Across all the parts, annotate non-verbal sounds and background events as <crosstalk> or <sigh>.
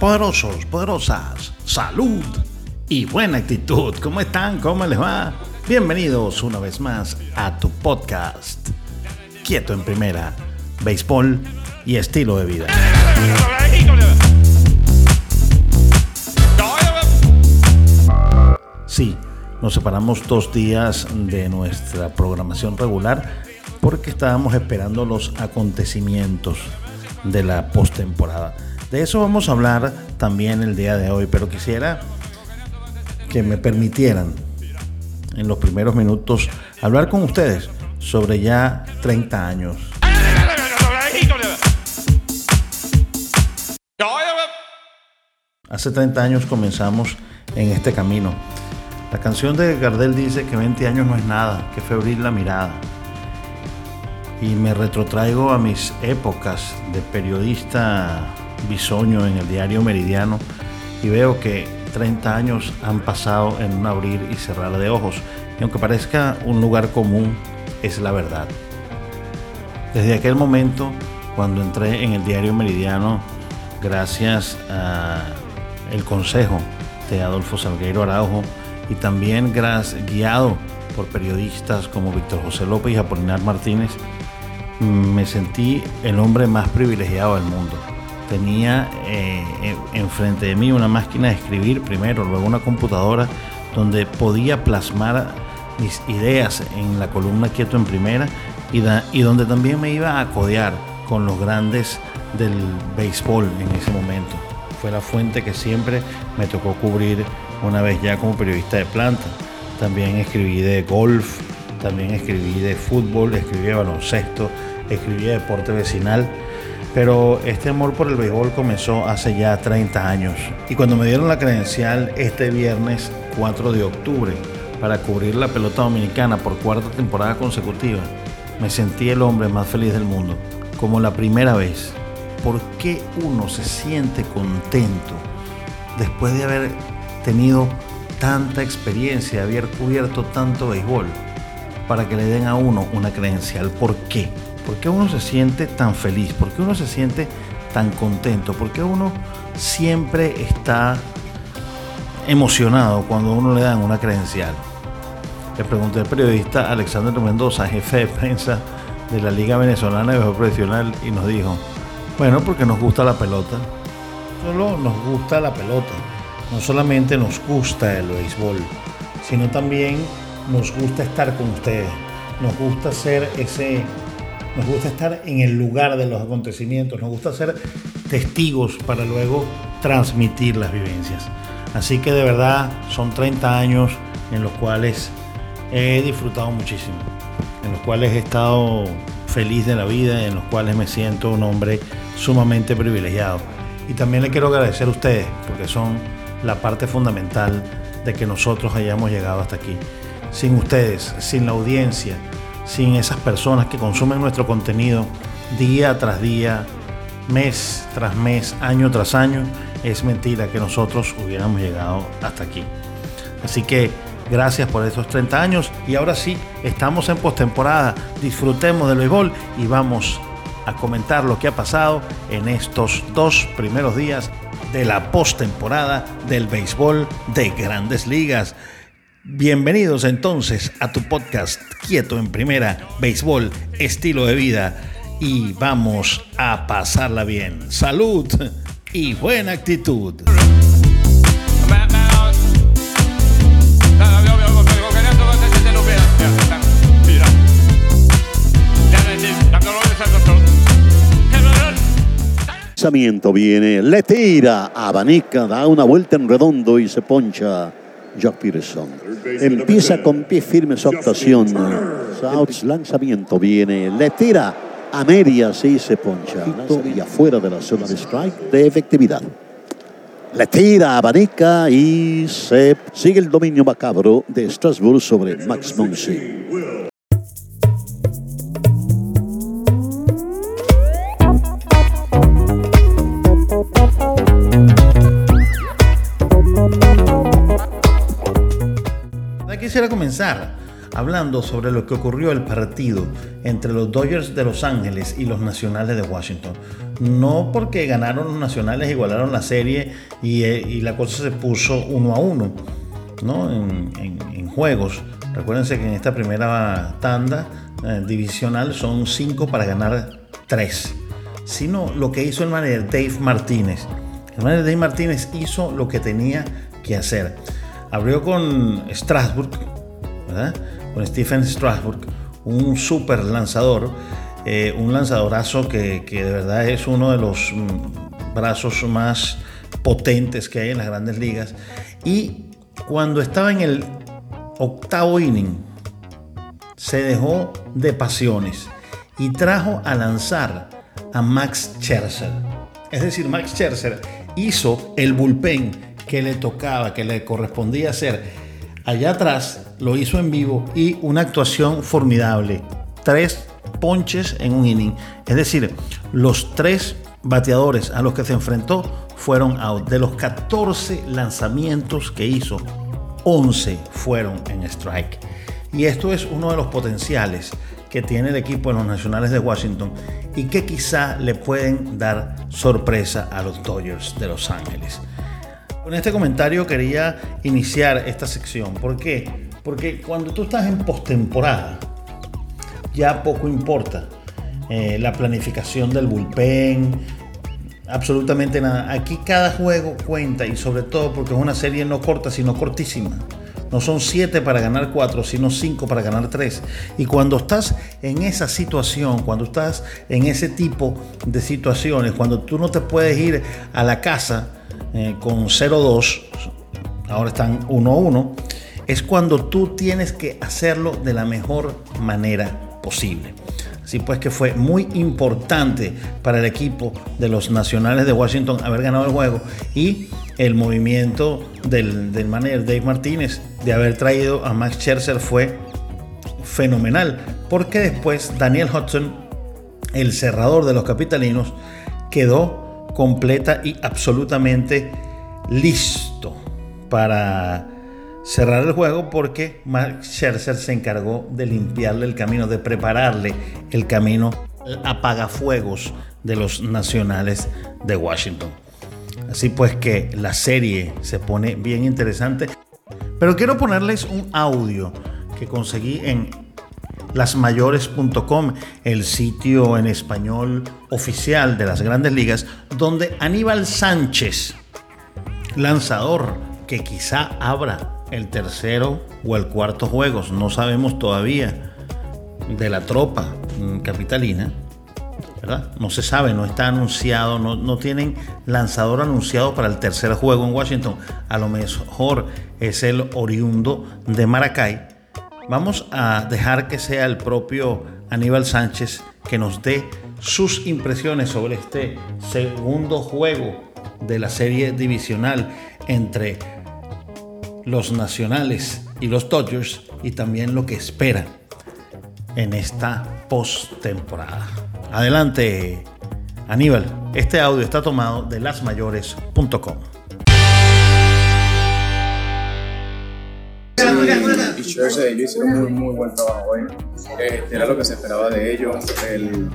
Poderosos, poderosas, salud y buena actitud. ¿Cómo están? ¿Cómo les va? Bienvenidos una vez más a tu podcast. Quieto en primera, béisbol y estilo de vida. Sí, nos separamos dos días de nuestra programación regular porque estábamos esperando los acontecimientos de la postemporada. De eso vamos a hablar también el día de hoy, pero quisiera que me permitieran en los primeros minutos hablar con ustedes sobre ya 30 años. Hace 30 años comenzamos en este camino. La canción de Gardel dice que 20 años no es nada, que febril la mirada. Y me retrotraigo a mis épocas de periodista bisoño en el diario Meridiano y veo que 30 años han pasado en un abrir y cerrar de ojos. Y aunque parezca un lugar común, es la verdad. Desde aquel momento, cuando entré en el diario Meridiano, gracias al consejo de Adolfo Salgueiro Araujo y también guiado por periodistas como Víctor José López y Apolinar Martínez, me sentí el hombre más privilegiado del mundo. Tenía eh, enfrente de mí una máquina de escribir primero, luego una computadora donde podía plasmar mis ideas en la columna Quieto en Primera y, y donde también me iba a codear con los grandes del béisbol en ese momento. Fue la fuente que siempre me tocó cubrir una vez ya como periodista de planta. También escribí de golf, también escribí de fútbol, escribí de baloncesto, escribí de deporte vecinal. Pero este amor por el béisbol comenzó hace ya 30 años. Y cuando me dieron la credencial este viernes 4 de octubre para cubrir la pelota dominicana por cuarta temporada consecutiva, me sentí el hombre más feliz del mundo, como la primera vez. ¿Por qué uno se siente contento después de haber tenido tanta experiencia, haber cubierto tanto béisbol, para que le den a uno una credencial? ¿Por qué? ¿Por qué uno se siente tan feliz? ¿Por qué uno se siente tan contento? ¿Por qué uno siempre está emocionado cuando uno le dan una credencial? Le pregunté al periodista Alexander Mendoza, jefe de prensa de la Liga Venezolana de Béisbol Profesional, y nos dijo, bueno, porque nos gusta la pelota. Solo nos gusta la pelota. No solamente nos gusta el béisbol, sino también nos gusta estar con ustedes. Nos gusta ser ese nos gusta estar en el lugar de los acontecimientos, nos gusta ser testigos para luego transmitir las vivencias. Así que de verdad son 30 años en los cuales he disfrutado muchísimo, en los cuales he estado feliz de la vida, en los cuales me siento un hombre sumamente privilegiado. Y también le quiero agradecer a ustedes, porque son la parte fundamental de que nosotros hayamos llegado hasta aquí. Sin ustedes, sin la audiencia, sin esas personas que consumen nuestro contenido día tras día, mes tras mes, año tras año, es mentira que nosotros hubiéramos llegado hasta aquí. Así que gracias por esos 30 años y ahora sí, estamos en postemporada, disfrutemos del béisbol y vamos a comentar lo que ha pasado en estos dos primeros días de la postemporada del béisbol de grandes ligas. Bienvenidos entonces a tu podcast Quieto en Primera, Béisbol, Estilo de Vida y vamos a pasarla bien. Salud y buena actitud. Lanzamiento viene, le tira, abanica, da una vuelta en redondo y se poncha Jock Peterson. Empieza con pie firme su actuación. Lanzamiento viene, le tira a medias y se poncha. Y afuera de la zona de strike de efectividad. Le tira, abanica y se sigue el dominio macabro de Strasbourg sobre Max Muncy. Quisiera comenzar hablando sobre lo que ocurrió el partido entre los Dodgers de Los Ángeles y los Nacionales de Washington. No porque ganaron los Nacionales, igualaron la serie y, eh, la cosa se puso uno a uno ¿no? en, juegos. Recuérdense que en esta primera tanda eh, divisional son cinco para ganar tres. Sino lo que hizo el manager Dave Martínez. El manager Dave Martínez hizo lo que tenía que hacer. Abrió con Strasbourg, con Stephen Strasburg, un super lanzador, eh, un lanzadorazo que, que, de verdad es uno de los mm, brazos más potentes que hay en las grandes ligas. Y cuando estaba en el octavo inning, se dejó de pasiones y trajo a lanzar a Max Scherzer. Es decir, Max Scherzer hizo el bullpen que le tocaba, que le correspondía hacer allá atrás, lo hizo en vivo y una actuación formidable. Tres ponches en un inning. Es decir, los tres bateadores a los que se enfrentó fueron out. De los 14 lanzamientos que hizo, 11 fueron en strike. Y esto es uno de los potenciales que tiene el equipo de los Nacionales de Washington y que quizá le pueden dar sorpresa a los Dodgers de Los Ángeles. Con este comentario quería iniciar esta sección. ¿Por qué? Porque cuando tú estás en postemporada, ya poco importa eh, la planificación del bullpen, absolutamente nada. Aquí cada juego cuenta y sobre todo porque es una serie no corta, sino cortísima. No son siete para ganar cuatro, sino cinco para ganar tres. Y cuando estás en esa situación, cuando estás en ese tipo de situaciones, cuando tú no te puedes ir a la casa eh, con 0-2, ahora están 1-1, es cuando tú tienes que hacerlo de la mejor manera posible. Así pues que fue muy importante para el equipo de los Nacionales de Washington haber ganado el juego y el movimiento del, del manager Dave Martínez de haber traído a Max Scherzer fue fenomenal, porque después Daniel Hudson, el cerrador de los capitalinos, quedó completa y absolutamente listo para cerrar el juego porque Max Scherzer se encargó de limpiarle el camino, de prepararle el camino apagafuegos de los nacionales de Washington. Así pues que la serie se pone bien interesante. Pero quiero ponerles un audio que conseguí en lasmayores.com, el sitio en español oficial de las grandes ligas, donde Aníbal Sánchez, lanzador que quizá abra el tercero o el cuarto juegos, no sabemos todavía, de la tropa capitalina, ¿verdad? No se sabe, no está anunciado, no, no, tienen lanzador anunciado para el tercer juego en Washington. A lo mejor es el oriundo de Maracay Vamos a dejar que sea el propio Aníbal Sánchez que nos dé sus impresiones sobre este segundo juego de la serie divisional entre los nacionales y los Dodgers y también lo que espera en esta postemporada. Adelante, Aníbal. Este audio está tomado de lasmayores.com. y Scherzer ellos hicieron muy, muy buen trabajo hoy. Este, era lo que se esperaba de ellos. El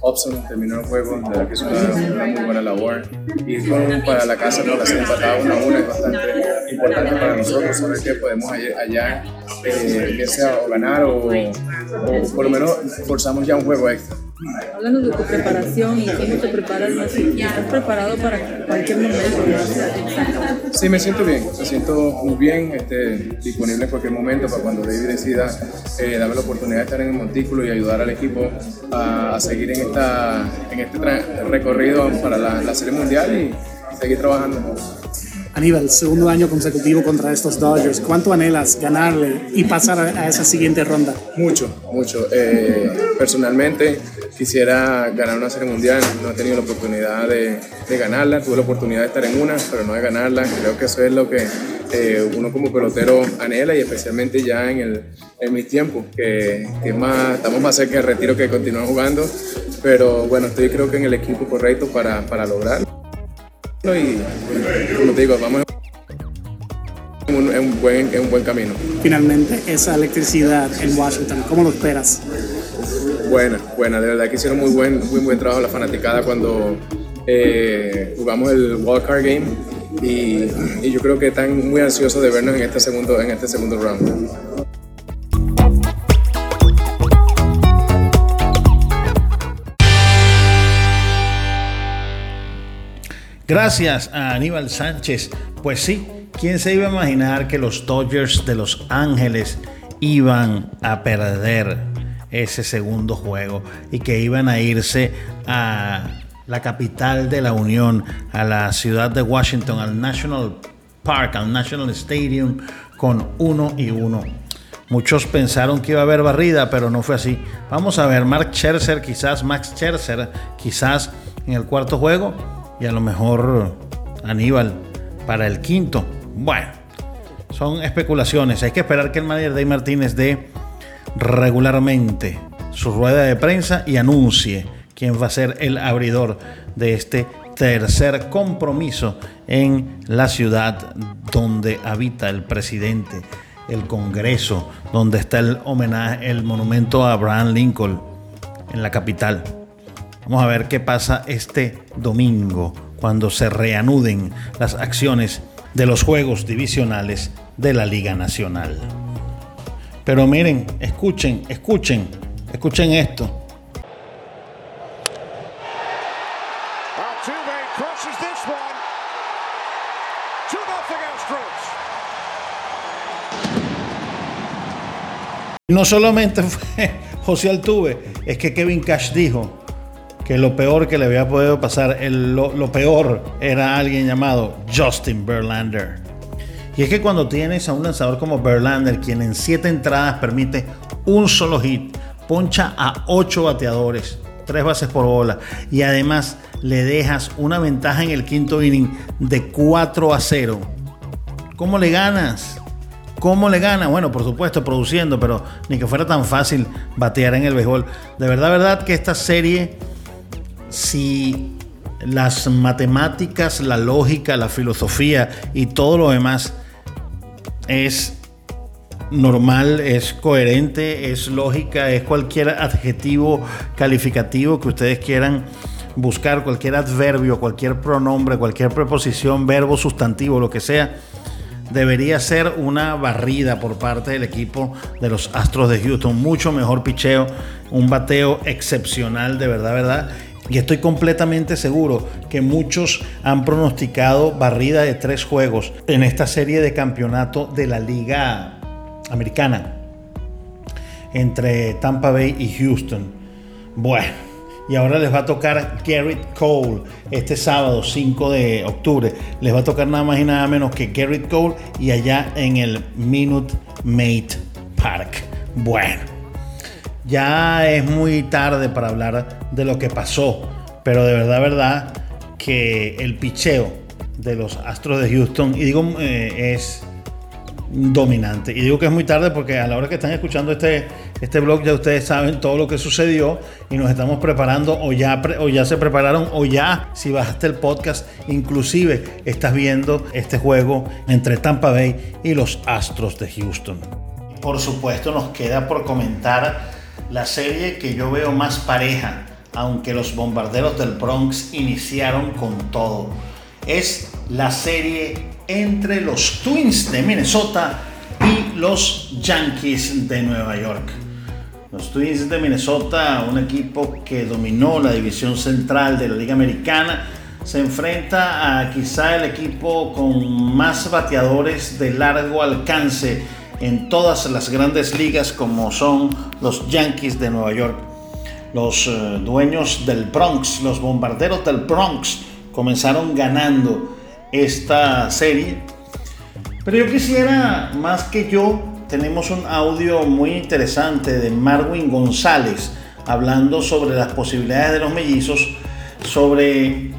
Hobson terminó el juego, de verdad que hizo una, muy buena labor. Y con, para la casa, no, la serie empatada una a una es bastante importante para nosotros saber que podemos allá, eh, sea o ganar o, o por lo menos forzamos ya un juego extra. Hablando de tu preparación y cómo te preparas, ¿estás preparado para cualquier momento? Sí, me siento bien, me siento muy bien, este, disponible en cualquier momento para cuando David decida eh, darme la oportunidad de estar en el montículo y ayudar al equipo a, seguir en, esta, en este recorrido para la, la Serie Mundial y seguir trabajando. Aníbal, segundo año consecutivo contra estos Dodgers. ¿Cuánto anhelas ganarle y pasar a esa siguiente ronda? Mucho, mucho. Eh, personalmente quisiera ganar una serie mundial. No he tenido la oportunidad de, ganarla. Tuve la oportunidad de estar en una, pero no de ganarla. Creo que eso es lo que eh, uno como pelotero anhela y especialmente ya en, el, en mis tiempos, que, más, estamos más cerca del retiro que continuar jugando. Pero bueno, estoy creo que en el equipo correcto para, para lograrlo y como te digo, vamos en un buen camino. Finalmente, esa electricidad en Washington, ¿cómo lo esperas? Buena, buena, de verdad que hicieron muy buen, muy buen trabajo la fanaticada cuando eh, jugamos el wildcard game y, y, yo creo que están muy ansiosos de vernos en este segundo, en este segundo round. Gracias a Aníbal Sánchez. Pues sí, ¿quién se iba a imaginar que los Dodgers de Los Ángeles iban a perder ese segundo juego y que iban a irse a la capital de la Unión, a la ciudad de Washington, al National Park, al National Stadium, con uno y uno. Muchos pensaron que iba a haber barrida, pero no fue así. Vamos a ver, Mark Scherzer, quizás Max Scherzer, quizás en el cuarto juego y a lo mejor Aníbal para el quinto. Bueno, son especulaciones. Hay que esperar que el manager Dave Martínez dé regularmente su rueda de prensa y anuncie quién va a ser el abridor de este tercer compromiso en la ciudad donde habita el presidente, el Congreso, donde está el homenaje, el monumento a Abraham Lincoln en la capital. Vamos a ver qué pasa este domingo cuando se reanuden las acciones de los juegos divisionales de la Liga Nacional. Pero miren, escuchen, escuchen, escuchen esto. No solamente <laughs> fue José Altuve, es que Kevin Cash dijo que lo peor que le había podido pasar, lo, peor era alguien llamado Justin Verlander. Y es que cuando tienes a un lanzador como Verlander, quien en siete entradas permite un solo hit, poncha a ocho bateadores, tres bases por bola, y además le dejas una ventaja en el quinto inning de 4 a 0. ¿Cómo le ganas? ¿Cómo le ganas? Bueno, por supuesto, produciendo, pero ni que fuera tan fácil batear en el béisbol. De verdad, verdad que esta serie si las matemáticas, la lógica, la filosofía y todo lo demás es normal, es coherente, es lógica, es cualquier adjetivo calificativo que ustedes quieran buscar, cualquier adverbio, cualquier pronombre, cualquier preposición, verbo, sustantivo, lo que sea, debería ser una barrida por parte del equipo de los Astros de Houston. Mucho mejor picheo, un bateo excepcional, de verdad, verdad. Y estoy completamente seguro que muchos han pronosticado barrida de tres juegos en esta serie de campeonato de la Liga Americana entre Tampa Bay y Houston. Bueno, y ahora les va a tocar Garrett Cole este sábado 5 de octubre. Les va a tocar nada más y nada menos que Garrett Cole y allá en el Minute Maid Park. Bueno ya es muy tarde para hablar de lo que pasó, pero de verdad, verdad que el picheo de los Astros de Houston, y digo, eh, es dominante. Y digo que es muy tarde porque a la hora que están escuchando este, este blog ya ustedes saben todo lo que sucedió y nos estamos preparando o ya, o ya se prepararon o ya si bajaste el podcast inclusive estás viendo este juego entre Tampa Bay y los Astros de Houston. Por supuesto nos queda por comentar la serie que yo veo más pareja, aunque los bombarderos del Bronx iniciaron con todo. Es la serie entre los Twins de Minnesota y los Yankees de Nueva York. Los Twins de Minnesota, un equipo que dominó la división central de la Liga Americana, se enfrenta a quizá el equipo con más bateadores de largo alcance en todas las grandes ligas como son los Yankees de Nueva York. Los eh, dueños del Bronx, los bombarderos del Bronx, comenzaron ganando esta serie. Pero yo quisiera, más que yo, tenemos un audio muy interesante de Marwin González hablando sobre las posibilidades de los mellizos, sobre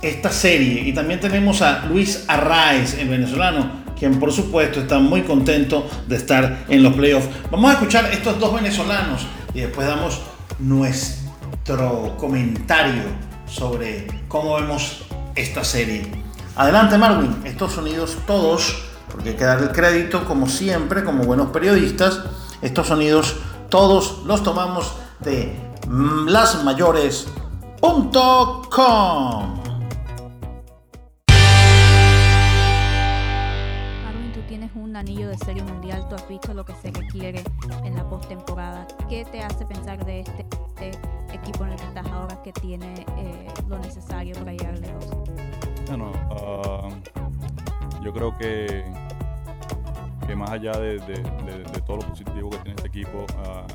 esta serie. Y también tenemos a Luis Arraez, el venezolano, quien por supuesto está muy contento de estar en los playoffs. Vamos a escuchar estos dos venezolanos y después damos nuestro comentario sobre cómo vemos esta serie. Adelante Marvin, estos sonidos todos porque hay que dar el crédito, como siempre, como buenos periodistas. Estos sonidos todos los tomamos de lasmayores.com. tienes un anillo de serie mundial, tú has visto lo que se requiere en la postemporada. ¿Qué te hace pensar de este, este equipo en el que estás ahora que tiene eh, lo necesario para llegar lejos? Bueno, ah, yo creo que, que más allá de, de- de- todo lo positivo que tiene este equipo ah,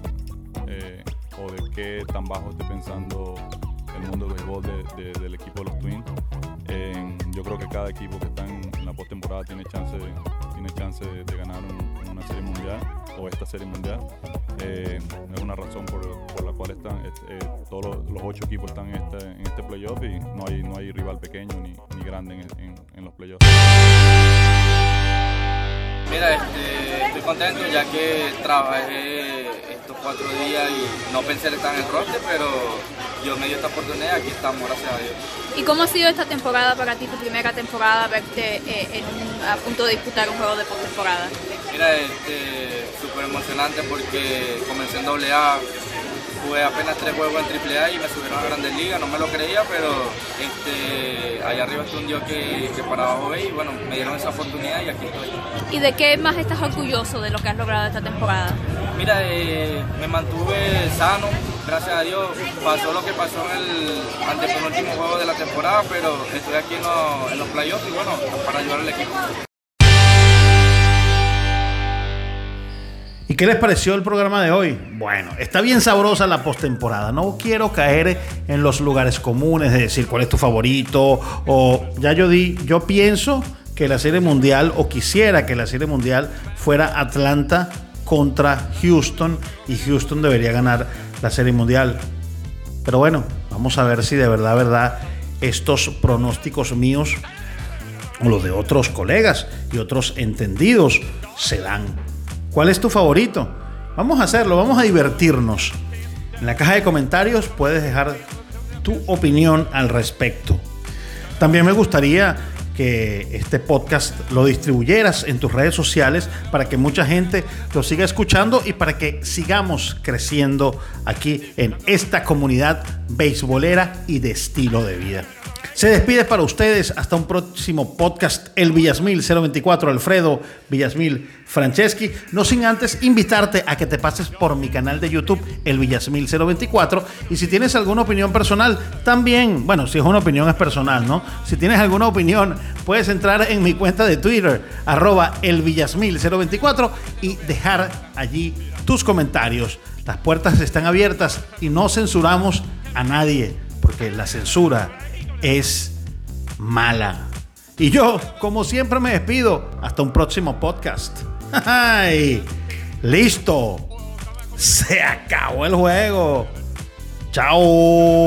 eh, o de qué tan bajo esté pensando el mundo del béisbol de- de- del equipo de los Twins, yo creo que cada equipo que está en, postemporada tiene chance, tiene chance de, ganar un- una serie mundial o esta serie mundial. Eh, es una razón por, la cual están, eh, todos los, ocho equipos están en este, en este playoff y no hay, no hay rival pequeño ni, grande en, los playoffs. Mira, este, estoy contento ya que trabajé estos cuatro días y no pensé en estar en el roster, pero Dios me dio esta oportunidad aquí estamos, gracias a Dios. ¿Y cómo ha sido esta temporada para ti, tu primera temporada, verte eh, en un- a punto de disputar un juego de postemporada? Mira, este, súper emocionante porque comencé en doble A, jugué apenas tres juegos en triple A y me subieron a Grandes Ligas, no me lo creía, pero este, allá arriba está un Dios que, que para abajo y bueno, me dieron esa oportunidad y aquí estoy. ¿Y de qué más estás orgulloso de lo que has logrado esta temporada? Mira, eh, me mantuve sano, gracias a Dios. Pasó lo que pasó en el antepenúltimo juego de la temporada, pero estoy aquí en, los- en los playoffs y bueno, para ayudar al equipo. ¿Y qué les pareció el programa de hoy? Bueno, está bien sabrosa la postemporada. No quiero caer en los lugares comunes de decir cuál es tu favorito o ya yo di, yo pienso que la Serie Mundial o quisiera que la Serie Mundial fuera Atlanta contra Houston y Houston debería ganar la Serie Mundial. Pero bueno, vamos a ver si de verdad, verdad, estos pronósticos míos o los de otros colegas y otros entendidos se dan. ¿Cuál es tu favorito? Vamos a hacerlo, vamos a divertirnos. En la caja de comentarios puedes dejar tu opinión al respecto. También me gustaría que este podcast lo distribuyeras en tus redes sociales para que mucha gente lo siga escuchando y para que sigamos creciendo aquí en esta comunidad beisbolera y de estilo de vida. Se despide para ustedes hasta un próximo podcast, El Villasmil 024, Alfredo Villasmil Franceschi. No sin antes invitarte a que te pases por mi canal de YouTube, El Villasmil 024. Y si tienes alguna opinión personal, también, bueno, si es una opinión es personal, ¿no? Si tienes alguna opinión, puedes entrar en mi cuenta de Twitter, arroba El Villasmil 024 y dejar allí tus comentarios. Las puertas están abiertas y no censuramos a nadie, porque la censura es mala. Y yo, como siempre, me despido. Hasta un próximo podcast. <laughs> ¡Ay! ¡Listo! Se acabó el juego. ¡Chao!